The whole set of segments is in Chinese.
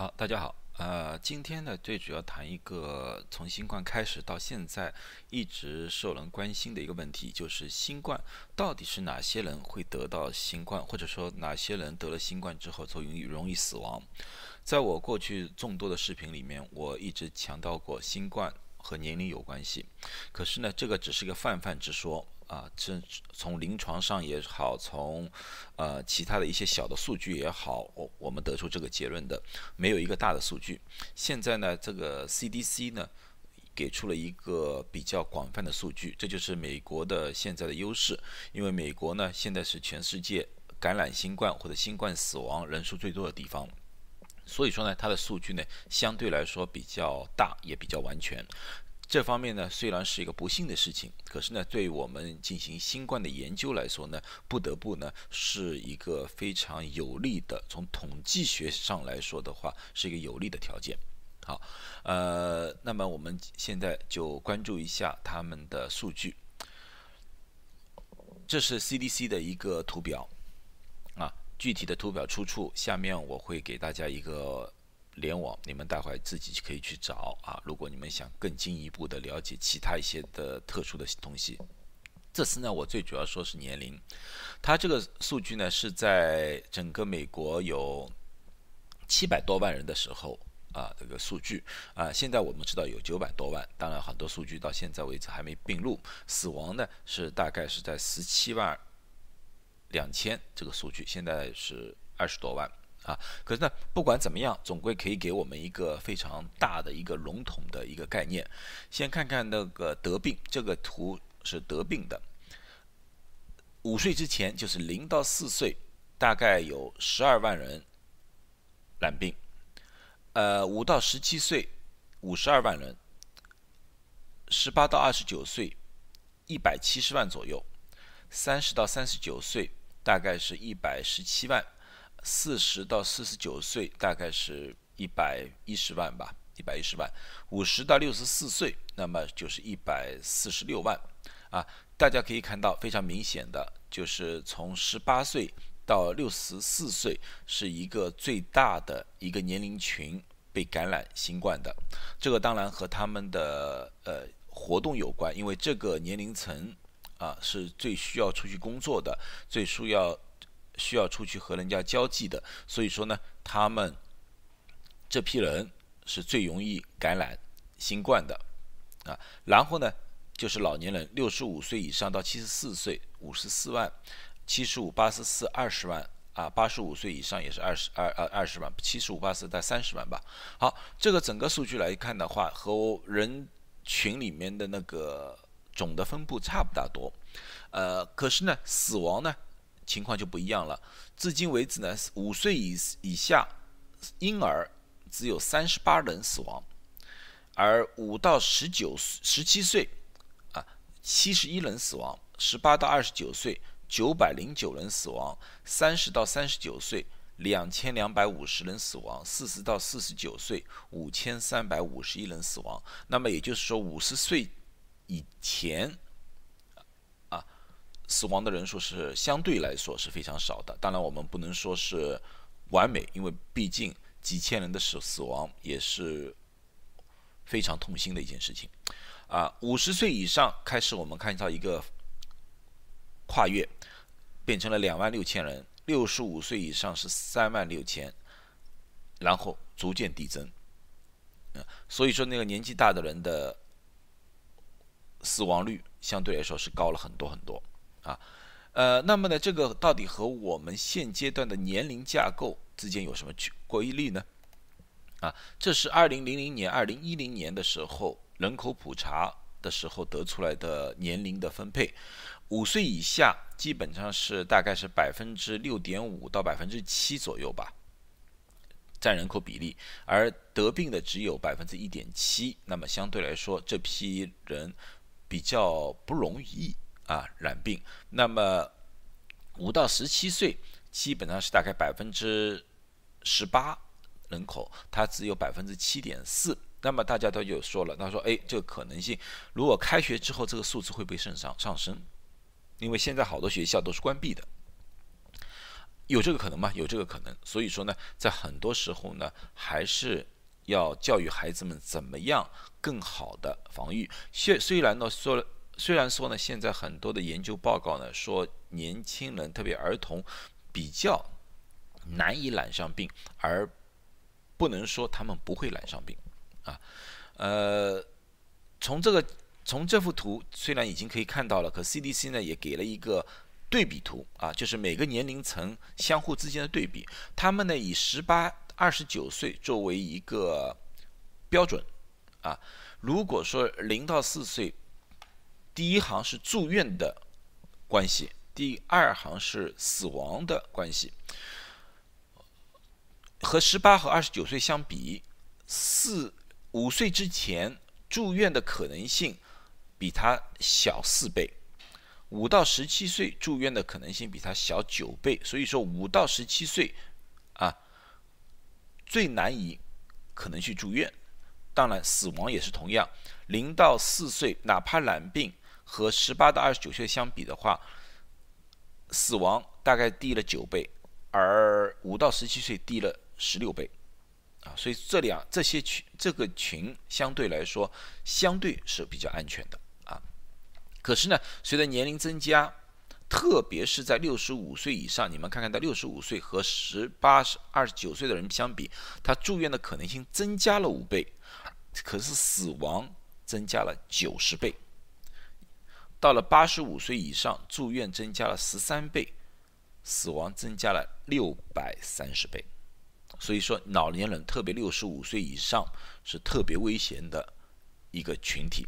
好，大家好。呃，今天呢，最主要谈一个从新冠开始到现在一直受人关心的一个问题，就是新冠到底是哪些人会得到新冠，或者说哪些人得了新冠之后就容易容易死亡？在我过去众多的视频里面，我一直强调过新冠和年龄有关系。可是呢，这个只是个泛泛之说。啊，这从临床上也好，从呃其他的一些小的数据也好，我我们得出这个结论的，没有一个大的数据。现在呢，这个 CDC 呢给出了一个比较广泛的数据，这就是美国的现在的优势，因为美国呢现在是全世界感染新冠或者新冠死亡人数最多的地方，所以说呢，它的数据呢相对来说比较大，也比较完全。这方面呢，虽然是一个不幸的事情，可是呢，对我们进行新冠的研究来说呢，不得不呢是一个非常有利的，从统计学上来说的话，是一个有利的条件。好，呃，那么我们现在就关注一下他们的数据。这是 CDC 的一个图表，具体的图表出处下面我会给大家一个。联网，你们待会自己可以去找啊。如果你们想更进一步的了解其他一些的特殊的东西，这次呢，我最主要说是年龄。它这个数据呢是在整个美国有七百多万人的时候啊，这个数据啊，现在我们知道有九百多万，当然很多数据到现在为止还没并入。死亡呢是大概是在十七万两千，这个数据现在是二十多万。啊，可是呢，不管怎么样，总归可以给我们一个非常大的一个笼统的一个概念。先看看那个得病，这个图是得病的。五岁之前就是零到四岁，大概有十二万人染病。呃，五到十七岁五十二万人，十八到二十九岁一百七十万左右，三十到三十九岁大概是一百十七万。四十到四十九岁大概是一百一十万吧，一百一十万。五十到六十四岁，那么就是一百四十六万。啊，大家可以看到非常明显的，就是从十八岁到六十四岁是一个最大的一个年龄群被感染新冠的。这个当然和他们的呃活动有关，因为这个年龄层啊是最需要出去工作的，最需要。需要出去和人家交际的，所以说呢，他们这批人是最容易感染新冠的啊。然后呢，就是老年人，六十五岁以上到七十四岁，五十四万；七十五、八十四，二十万啊；八十五岁以上也是二十二二二十万；七十五、八十在三十万吧。好，这个整个数据来看的话，和人群里面的那个总的分布差不大多。呃，可是呢，死亡呢？情况就不一样了。至今为止呢，五岁以以下婴儿只有三十八人死亡，而五到十九、十七岁啊，七十一人死亡；十八到二十九岁，九百零九人死亡；三十到三十九岁，两千两百五十人死亡；四十到四十九岁，五千三百五十一人死亡。那么也就是说，五十岁以前。啊死亡的人数是相对来说是非常少的，当然我们不能说是完美，因为毕竟几千人的死死亡也是非常痛心的一件事情。啊，五十岁以上开始我们看到一个跨越，变成了两万六千人；六十五岁以上是三万六千，然后逐渐递增。嗯，所以说那个年纪大的人的死亡率相对来说是高了很多很多。啊，呃，那么呢，这个到底和我们现阶段的年龄架构之间有什么区规律呢？啊，这是二零零零年、二零一零年的时候人口普查的时候得出来的年龄的分配，五岁以下基本上是大概是百分之六点五到百分之七左右吧，占人口比例，而得病的只有百分之一点七，那么相对来说，这批人比较不容易。啊，染病。那么五到十七岁基本上是大概百分之十八人口，它只有百分之七点四。那么大家都有说了，他说：“哎，这个可能性，如果开学之后这个数字会不会上上上升？因为现在好多学校都是关闭的。有这个可能吗？有这个可能。所以说呢，在很多时候呢，还是要教育孩子们怎么样更好的防御。虽虽然呢说，虽然说呢，现在很多的研究报告呢说，年轻人特别儿童比较难以染上病，而不能说他们不会染上病啊。呃，从这个从这幅图虽然已经可以看到了，可 CDC 呢也给了一个。对比图啊，就是每个年龄层相互之间的对比。他们呢以十八、二十九岁作为一个标准啊。如果说零到四岁，第一行是住院的关系，第二行是死亡的关系。和十八和二十九岁相比，四五岁之前住院的可能性比他小四倍。五到十七岁住院的可能性比他小九倍，所以说五到十七岁，啊，最难以可能去住院。当然，死亡也是同样。零到四岁，哪怕染病和十八到二十九岁相比的话，死亡大概低了九倍，而五到十七岁低了十六倍，啊，所以这两这些群这个群相对来说相对是比较安全的啊。可是呢，随着年龄增加，特别是在六十五岁以上，你们看看到六十五岁和十八、二十九岁的人相比，他住院的可能性增加了五倍，可是死亡增加了九十倍。到了八十五岁以上，住院增加了十三倍，死亡增加了六百三十倍。所以说，老年人，特别六十五岁以上，是特别危险的一个群体。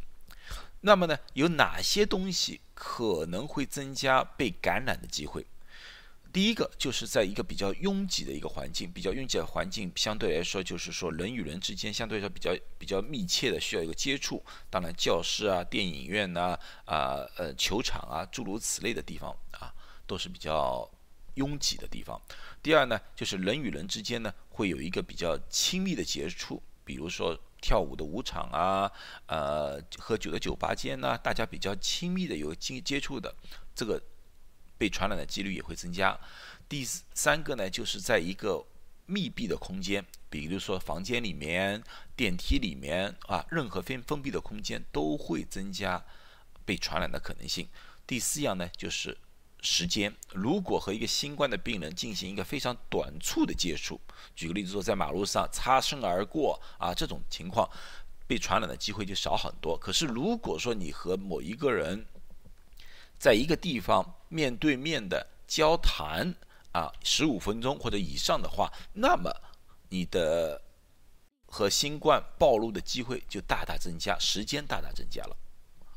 那么呢，有哪些东西可能会增加被感染的机会？第一个就是在一个比较拥挤的一个环境，比较拥挤的环境相对来说就是说人与人之间相对来说比较比较密切的需要一个接触。当然，教室啊、电影院呐、啊呃球场啊诸如此类的地方啊，都是比较拥挤的地方。第二呢，就是人与人之间呢会有一个比较亲密的接触，比如说。跳舞的舞场啊，呃，喝酒的酒吧间呢，大家比较亲密的有接接触的，这个被传染的几率也会增加。第三个呢，就是在一个密闭的空间，比如说房间里面、电梯里面啊，任何非封闭的空间都会增加被传染的可能性。第四样呢，就是。时间，如果和一个新冠的病人进行一个非常短促的接触，举个例子说，在马路上擦身而过啊，这种情况被传染的机会就少很多。可是，如果说你和某一个人在一个地方面对面的交谈啊，十五分钟或者以上的话，那么你的和新冠暴露的机会就大大增加，时间大大增加了。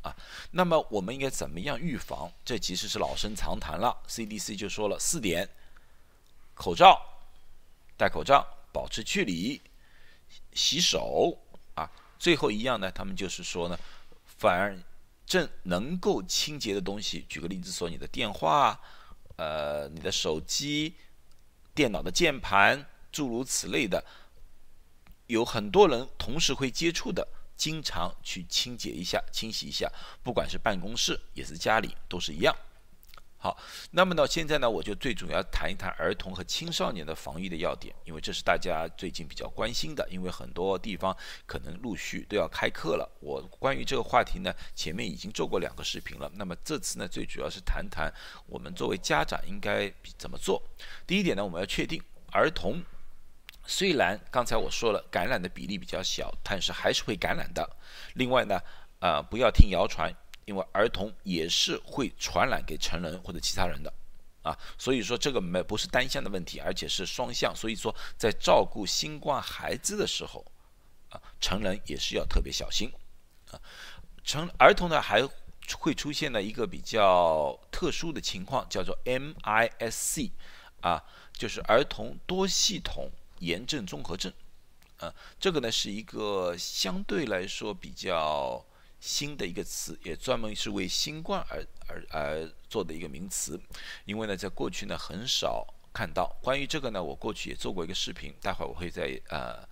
啊，那么我们应该怎么样预防？这其实是老生常谈了。CDC 就说了四点：口罩、戴口罩、保持距离、洗手。啊，最后一样呢，他们就是说呢，反正能够清洁的东西，举个例子说，你的电话、呃，你的手机、电脑的键盘，诸如此类的，有很多人同时会接触的。经常去清洁一下、清洗一下，不管是办公室也是家里都是一样。好，那么呢，现在呢，我就最主要谈一谈儿童和青少年的防疫的要点，因为这是大家最近比较关心的，因为很多地方可能陆续都要开课了。我关于这个话题呢，前面已经做过两个视频了。那么这次呢，最主要是谈谈我们作为家长应该怎么做。第一点呢，我们要确定儿童。虽然刚才我说了感染的比例比较小，但是还是会感染的。另外呢，呃，不要听谣传，因为儿童也是会传染给成人或者其他人的，啊，所以说这个没不是单向的问题，而且是双向。所以说在照顾新冠孩子的时候，啊，成人也是要特别小心，啊，成儿童呢还会出现了一个比较特殊的情况，叫做 MIS-C，啊，就是儿童多系统。炎症综合症，啊，这个呢是一个相对来说比较新的一个词，也专门是为新冠而而而做的一个名词。因为呢，在过去呢很少看到关于这个呢，我过去也做过一个视频，待会儿我会在呃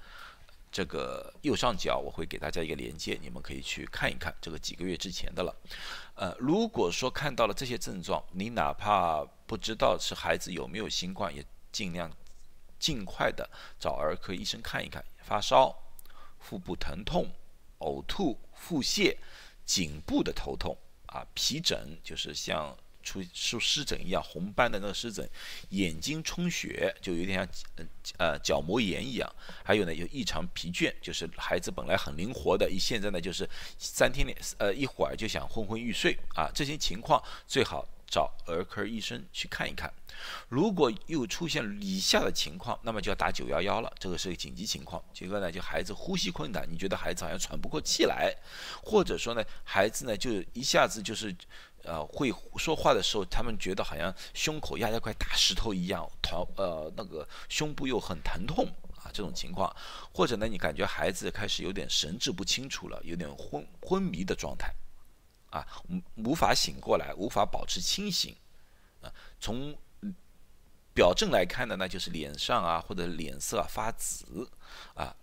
这个右上角我会给大家一个连接，你们可以去看一看，这个几个月之前的了。呃，如果说看到了这些症状，你哪怕不知道是孩子有没有新冠，也尽量尽快的找儿科医生看一看。发烧、腹部疼痛、呕吐、腹泻、颈部的头痛啊、皮疹，就是像。出出湿疹一样红斑的那个湿疹，眼睛充血就有点像呃呃角膜炎一样，还有呢有异常疲倦，就是孩子本来很灵活的，一现在呢就是三天两呃一会儿就想昏昏欲睡啊，这些情况最好找儿科医生去看一看。如果又出现以下的情况，那么就要打九幺幺了，这个是个紧急情况。这个呢就孩子呼吸困难，你觉得孩子好像喘不过气来，或者说呢孩子呢就一下子就是。呃，会说话的时候，他们觉得好像胸口压着块大石头一样，疼，呃，那个胸部又很疼痛啊，这种情况，或者呢，你感觉孩子开始有点神志不清楚了，有点昏昏迷的状态，啊，无无法醒过来，无法保持清醒，啊，从表证来看呢，那就是脸上啊或者脸色发紫，啊。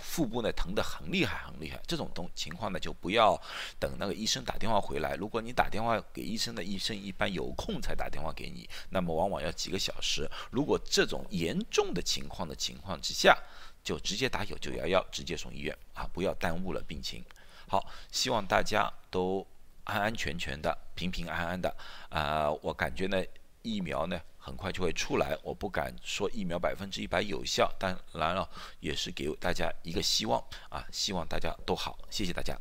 腹部呢疼得很厉害，很厉害。这种东情况呢，就不要等那个医生打电话回来。如果你打电话给医生的，医生一般有空才打电话给你，那么往往要几个小时。如果这种严重的情况的情况之下，就直接打九九幺幺，直接送医院啊，不要耽误了病情。好，希望大家都安安全全的、平平安安的。啊，我感觉呢，疫苗呢。很快就会出来，我不敢说疫苗百分之一百有效，当然了，也是给大家一个希望啊，希望大家都好，谢谢大家。